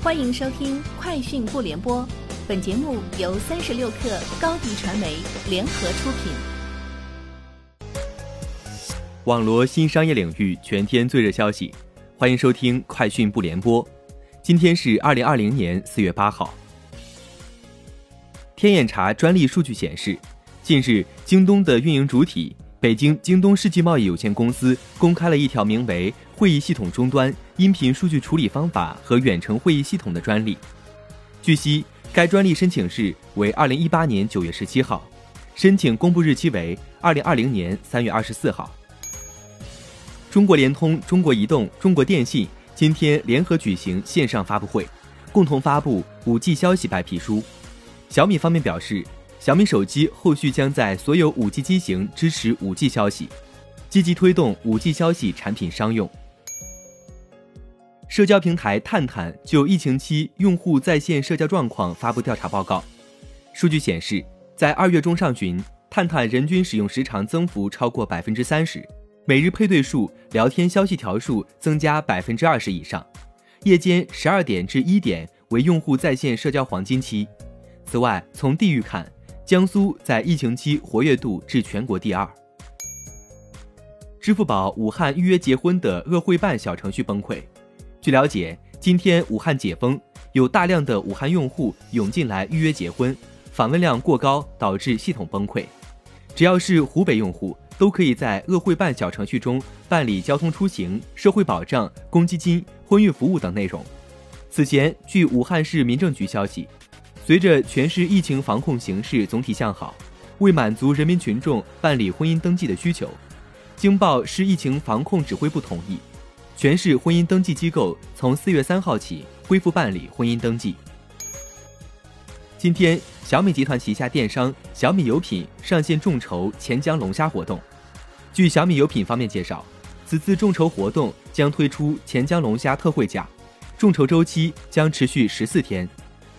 欢迎收听《快讯不联播》，本节目由三十六克高低传媒联合出品。网罗新商业领域全天最热消息，欢迎收听《快讯不联播》。今天是二零二零年四月八号。天眼查专利数据显示，近日京东的运营主体北京京东世纪贸易有限公司公开了一条名为。会议系统终端音频数据处理方法和远程会议系统的专利。据悉，该专利申请日为二零一八年九月十七号，申请公布日期为二零二零年三月二十四号。中国联通、中国移动、中国电信今天联合举行线上发布会，共同发布五 G 消息白皮书。小米方面表示，小米手机后续将在所有五 G 机型支持五 G 消息，积极推动五 G 消息产品商用。社交平台探探就疫情期用户在线社交状况发布调查报告。数据显示，在二月中上旬，探探人均使用时长增幅超过百分之三十，每日配对数、聊天消息条数增加百分之二十以上。夜间十二点至一点为用户在线社交黄金期。此外，从地域看，江苏在疫情期活跃度至全国第二。支付宝武汉预约结婚的鄂汇办小程序崩溃。据了解，今天武汉解封，有大量的武汉用户涌进来预约结婚，访问量过高导致系统崩溃。只要是湖北用户，都可以在鄂汇办小程序中办理交通出行、社会保障、公积金、婚育服务等内容。此前，据武汉市民政局消息，随着全市疫情防控形势总体向好，为满足人民群众办理婚姻登记的需求，经报市疫情防控指挥部同意。全市婚姻登记机构从四月三号起恢复办理婚姻登记。今天，小米集团旗下电商小米有品上线众筹钱江龙虾活动。据小米有品方面介绍，此次众筹活动将推出钱江龙虾特惠价，众筹周期将持续十四天。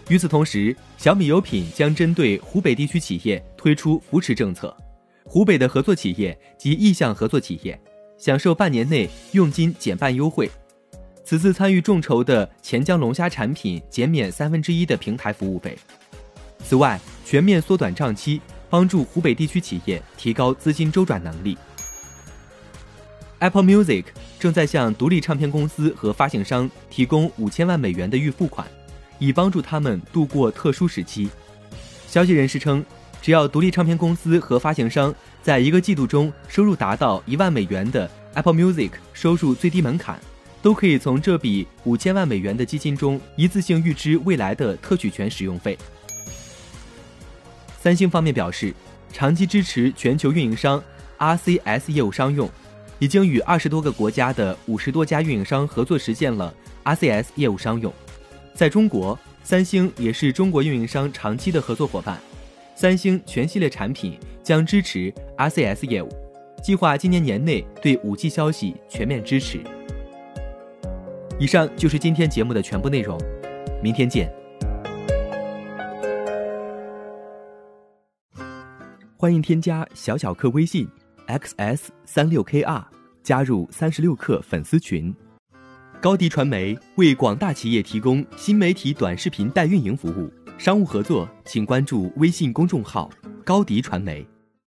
与此同时，小米有品将针对湖北地区企业推出扶持政策，湖北的合作企业及意向合作企业。享受半年内佣金减半优惠。此次参与众筹的钱江龙虾产品减免三分之一的平台服务费。此外，全面缩短账期，帮助湖北地区企业提高资金周转能力。Apple Music 正在向独立唱片公司和发行商提供五千万美元的预付款，以帮助他们度过特殊时期。消息人士称，只要独立唱片公司和发行商。在一个季度中，收入达到一万美元的 Apple Music 收入最低门槛，都可以从这笔五千万美元的基金中一次性预支未来的特许权使用费。三星方面表示，长期支持全球运营商 RCS 业务商用，已经与二十多个国家的五十多家运营商合作实现了 RCS 业务商用。在中国，三星也是中国运营商长期的合作伙伴。三星全系列产品将支持 RCS 业务，计划今年年内对 5G 消息全面支持。以上就是今天节目的全部内容，明天见。欢迎添加小小客微信 xs 三六 kr，加入三十六课粉丝群。高迪传媒为广大企业提供新媒体短视频代运营服务。商务合作，请关注微信公众号“高迪传媒”。